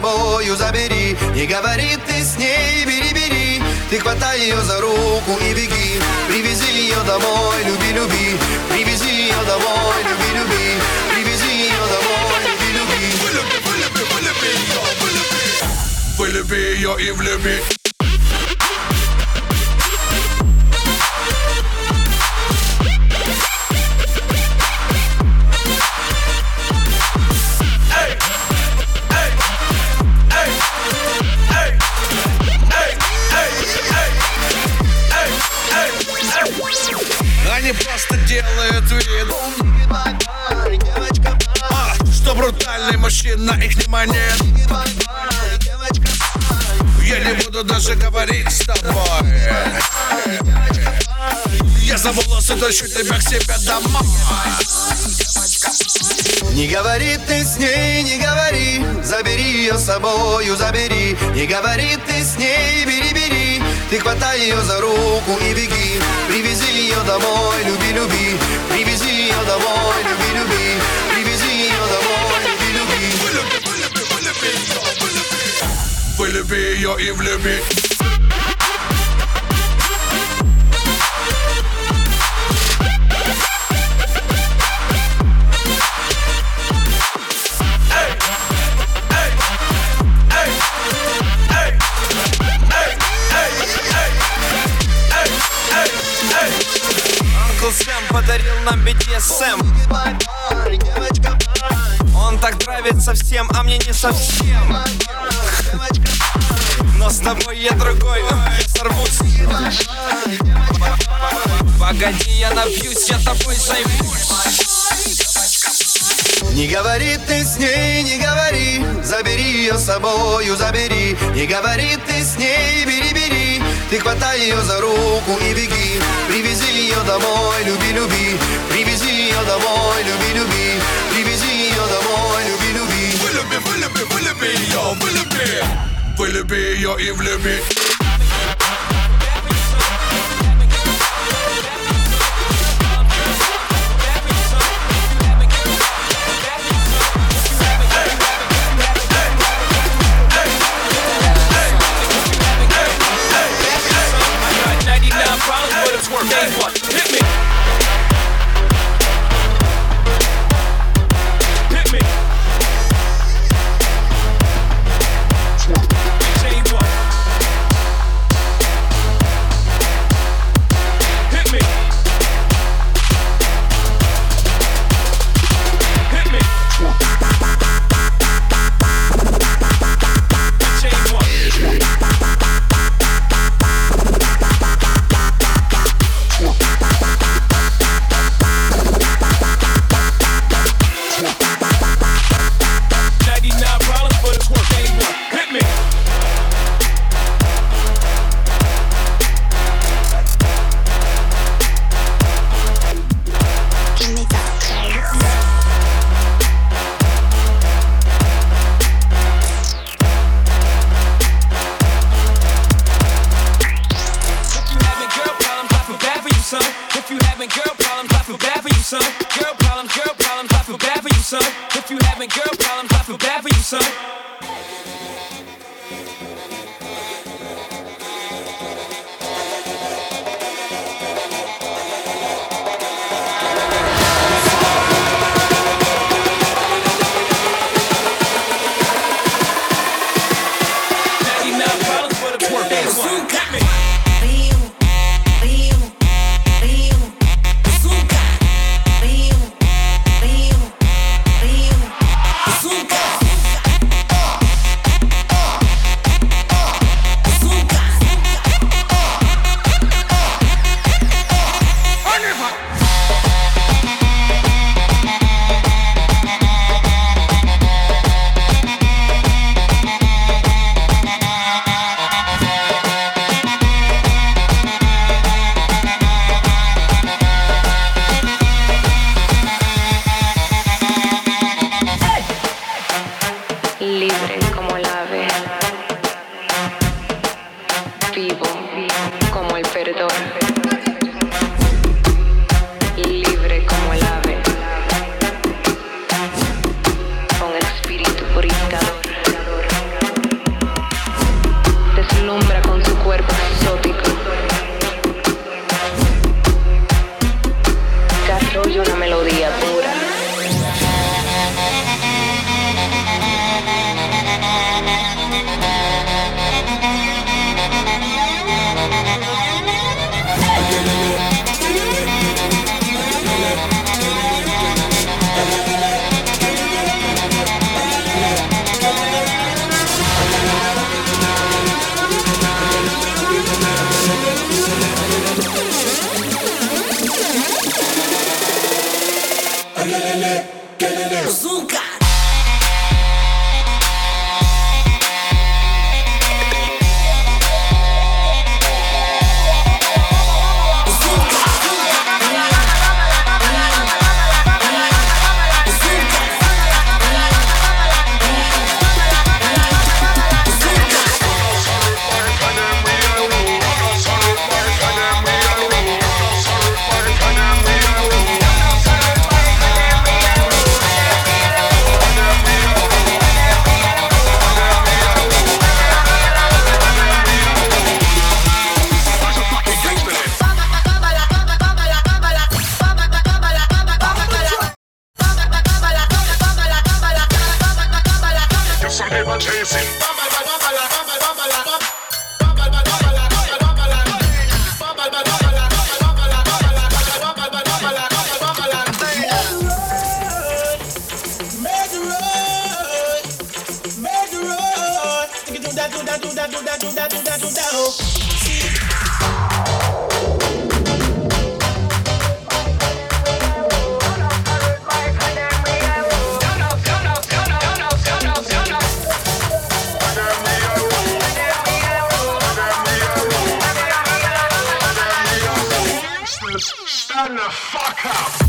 собою забери. Не говори ты с ней, бери, бери. Ты хватай ее за руку и беги. Привези ее домой, люби, люби. Привези ее домой, люби, люби. Привези ее домой, люби, люби. Вылюби, вылюби, вылюби ее, вылюби. Вылюби ее и влюби. цвет а, Что брутальный мужчина, их не манит? Я не буду даже говорить с тобой. Я за волосы тащу тебя к себе домой. Не говори ты с ней, не говори. Забери ее с собою, забери. Не говори ты с ней, бери, бери. Ты хватай ее за руку и беги Привези ее домой, люби, люби Привези ее домой, люби, люби Привези ее домой, люби, люби Вылюби, вылюби, вылюби ее, вылюби Вылюби ее и влюби подарил нам BDSM Он так нравится всем, а мне не совсем. Но с тобой я другой, сорвусь. Погоди, я напьюсь, я тобой займусь. Не говори ты с ней, не говори. Забери ее с собою, забери. Не говори ты с ней, бери, бери Ты хватай ее за руку и беги. Привези ее домой, люби, люби. Привези ее домой, люби, люби. Привези ее домой, люби, люби. Вылюби, вылюби, вылюби ее, вылюби. Вылюби ее и влюби house.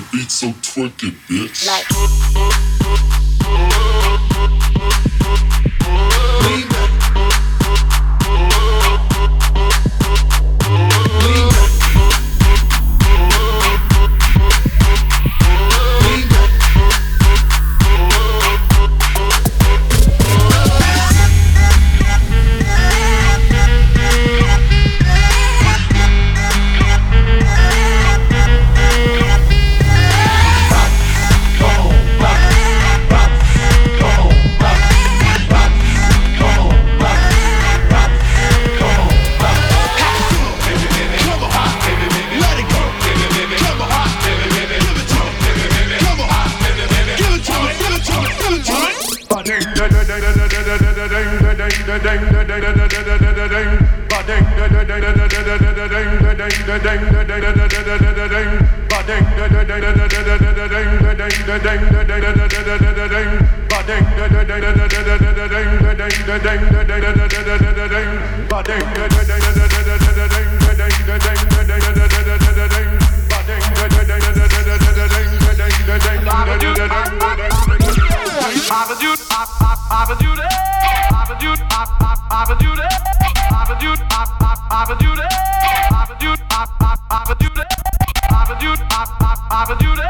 the beat so twerk it, bitch. Like. Papa Judy, Papa Judy, Papa Judy. Papa that.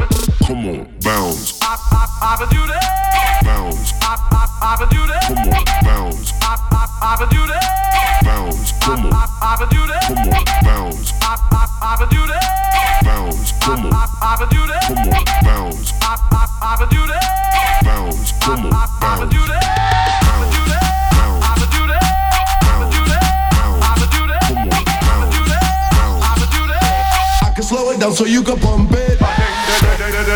Come on, bounce. Bounce. Come on, bounce. Bounce. Come on. Come on, bounce. Bounce. Come on. Come on, bounce. Bounce. Come on, bounce. slow it down so you can pump it.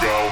ago.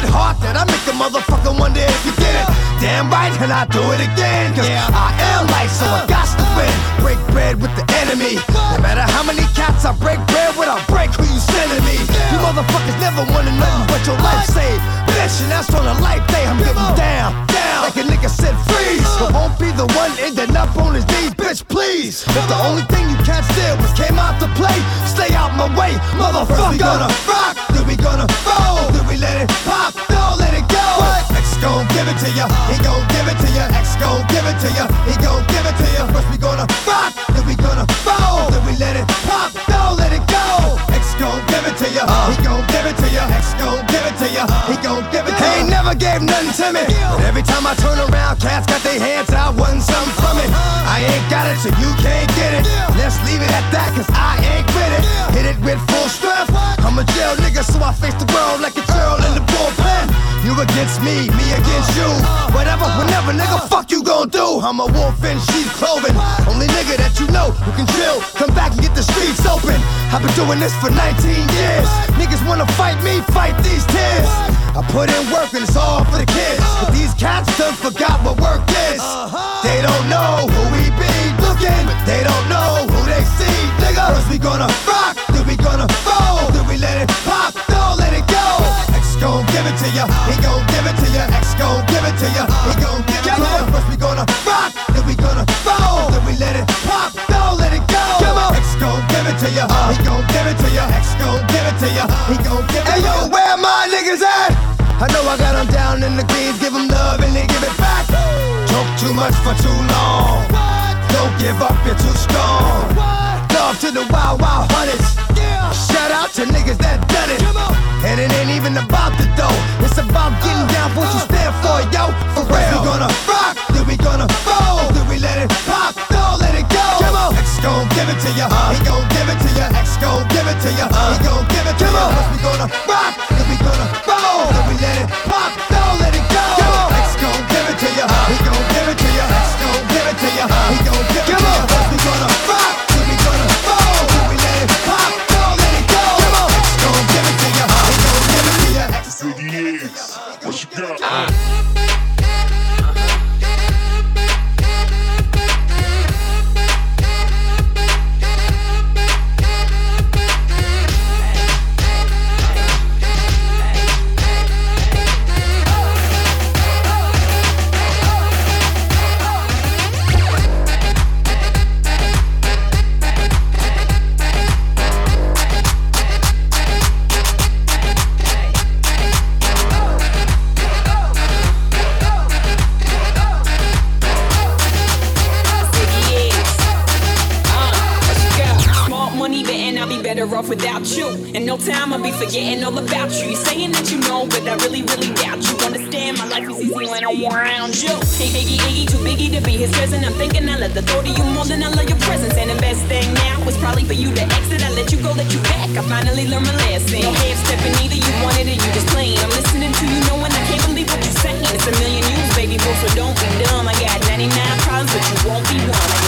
Good heart that I make a motherfucker wonder if you get it. Damn right, and I do it again. Cause yeah. I am light, so I got win. Break bread with the enemy. No matter how many cats I break bread with, I'll break who you sending me. You motherfuckers never wanted nothing but your life saved. Bitch, and that's on a life day. I'm getting down, down. Like a nigga said, freeze. But won't be the one ending up on his knees, bitch, please. If the only thing you can't steal was came out to play, stay out my way, motherfucker. we gonna rock, then we gonna roll, then we let it pop, don't let it go. X gon' give it to ya, he gon' give it to ya. X gon' give it to ya, he gon' give it to ya. First we gonna rock, then we gonna roll, then we let it pop, don't let it go. X gon' give it to ya, he gon' give it to ya. X gon' give it to ya, he gon' give it to ya. He ain't never gave nothing to me, but every time I turn around, cats got their hands out, wanting something from it. I ain't got it, so you can't get it. Let's leave it at that, cause I ain't with it. Hit it with full strength. I'm a jail nigga, so I face the world like a girl in the bullpen. You against me, me against you. Whatever, whenever, nigga, fuck you gon' do. I'm a wolf in sheep's clothing. Only nigga that you know who can chill. Come back and get the streets open. I've been doing this for 19 years. Niggas wanna fight me, fight these tears. I put in work and it's all for the kids. But these cats done forgot what work is. They don't know who we be looking, but they don't know who they see. Nigga, first we gonna rock, then we gonna roll, then we let it pop, gon' give it to ya. He gon' give it to ya. X gon' give it to ya. He gon' give it to ya. First we gonna rock, then we gonna fold, then we let it pop, don't let it go. Come on. X gon' give it to ya. He gon' give it to ya. X gon' give it to ya. He gon' give it. To ya. Hey yo, where my niggas at? I know I got them down in the greens, give them love and they give it back. Talk too much for too long. Don't give up, you're too strong. Love to the wild, wild hunters. Shout out to niggas that done it. And it ain't even about the dough. It's about getting down for what you stand for, yo. For real. We gonna rock, then we gonna fold, then we let it pop, don't let it go. Come on. X gon' give it to ya. He gon' give it to ya. X gon' give it to ya. He gon' give it to ya. First we gonna rock, then we gonna fold, then we let it pop, don't let it go. Come on. X gon' give it to ya. He gon' give it to ya. X gon' give it to ya. He gon' give it to ya. Baby, boo, so don't be dumb. I got 99 problems, but you won't be one.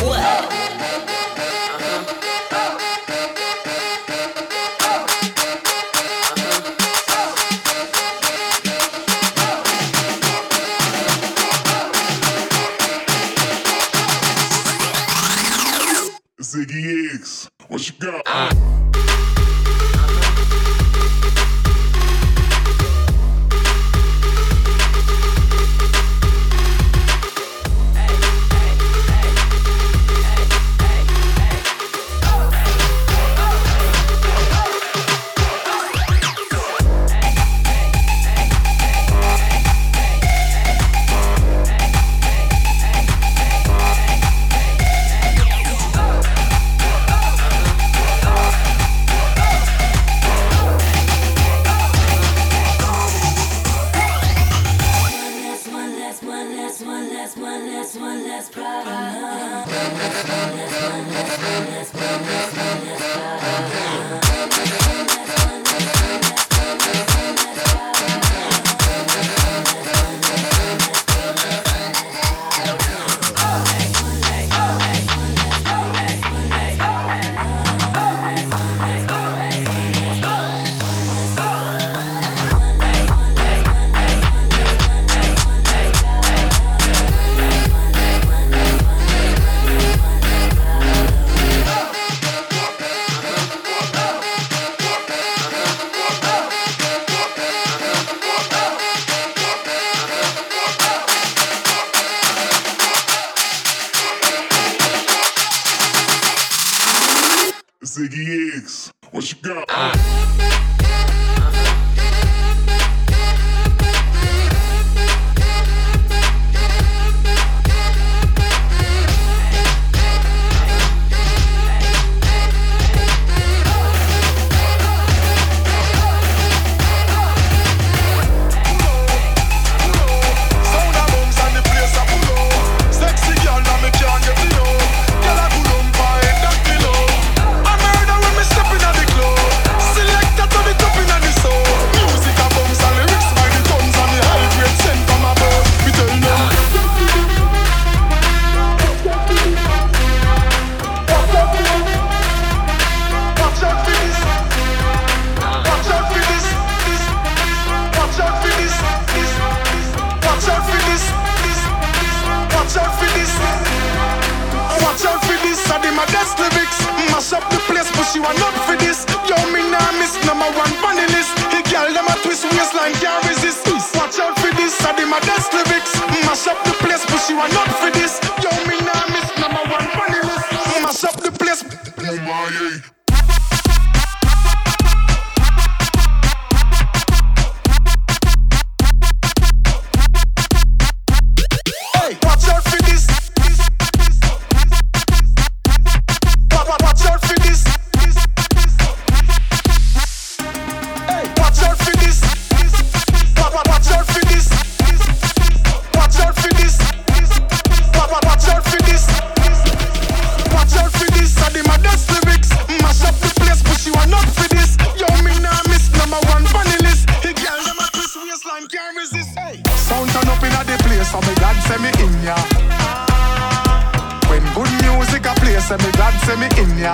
Say me God send me in ya.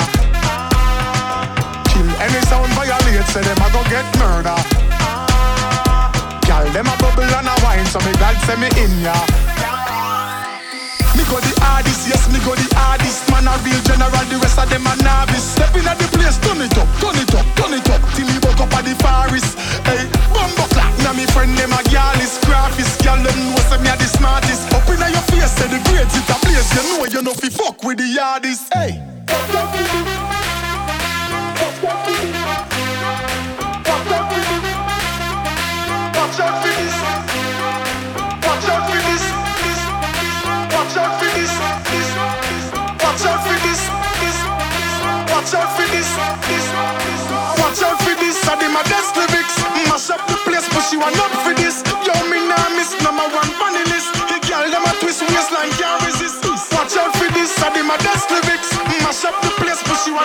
Kill any sound violate, say them a go get murder. Gal, them a bubble and a wine, so me God send me in ya. Go the hardest, yes, me go the hardest. Man a real general, the rest of them a novice. Step in at the place, turn it up, turn it up, turn it up, till me woke up at the forest. Hey, bumbo clap, now me friend them a gal is graphist. Gal them know say me a the smartest. Up in your face, say the grades it a place. You know you know fi fuck with the hardest. Hey. Watch out for this. Watch out for. This. Watch out for this. Watch out for this. Watch out for this. Watch out for this. Lyrics. Mash up the place, but she for this. Number one girl a twist waistline can't resist. Watch out for this. Lyrics. Mash up the place, but she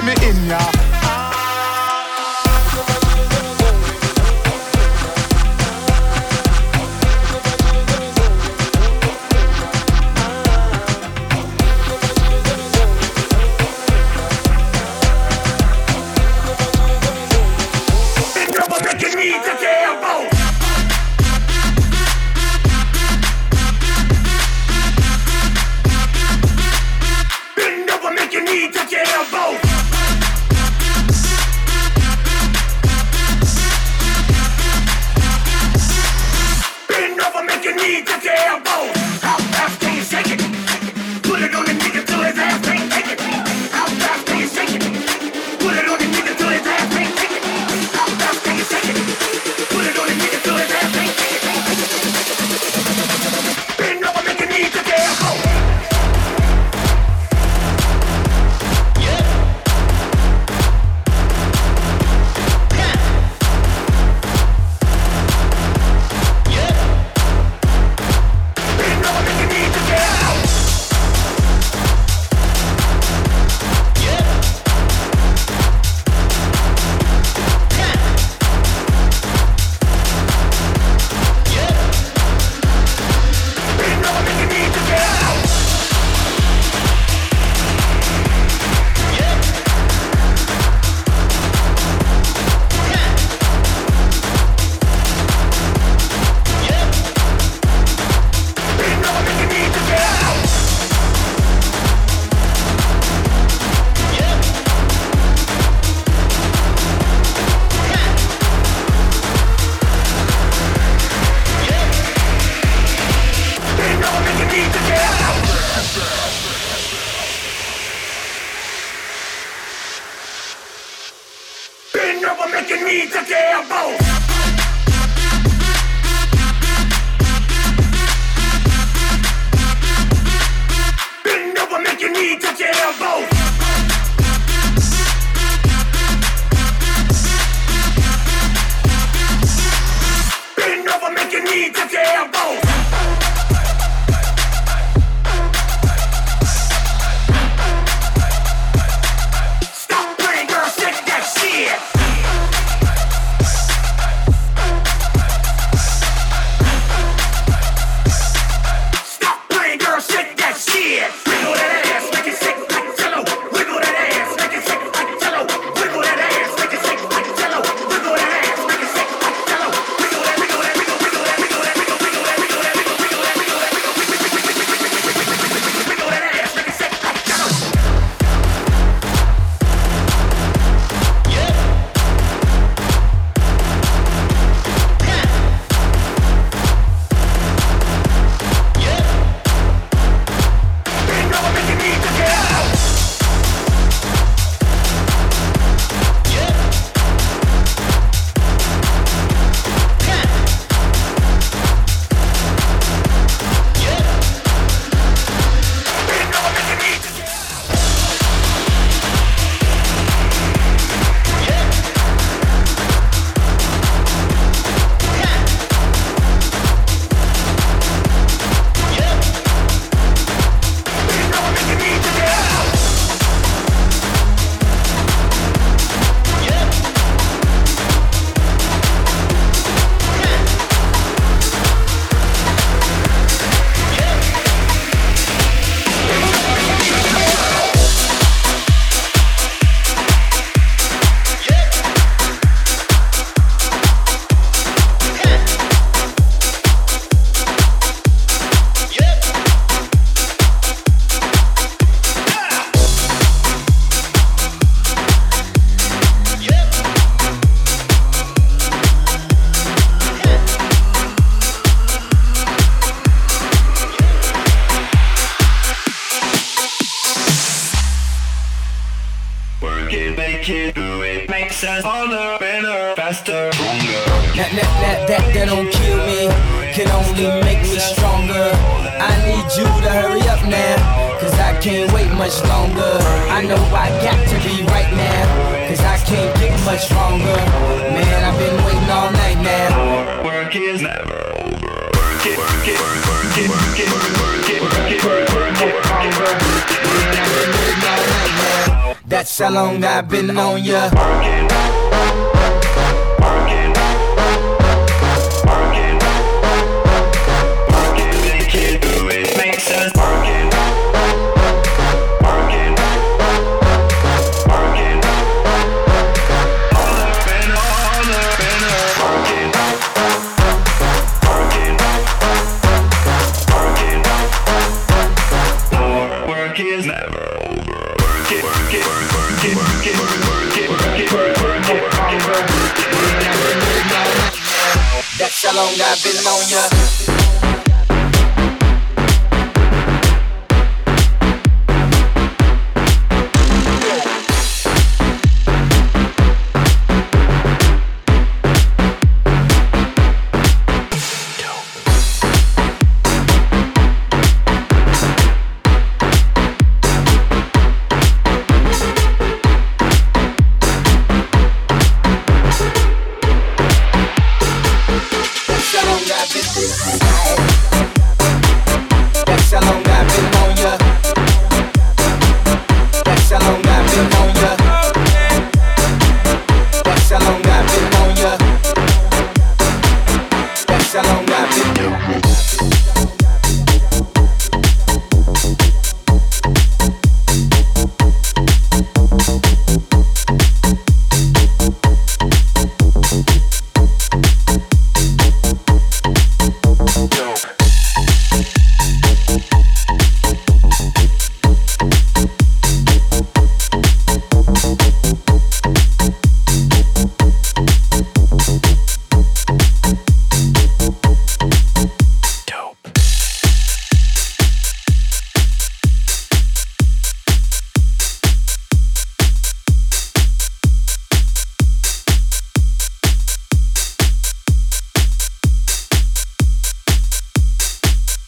send me in ya. Stronger. Man, I've been waiting all night now. Work is never over. Work it, work it, work it, work it, work it, work it, work it, work it. That's how long I've been on ya. Working, how long I've been on ya.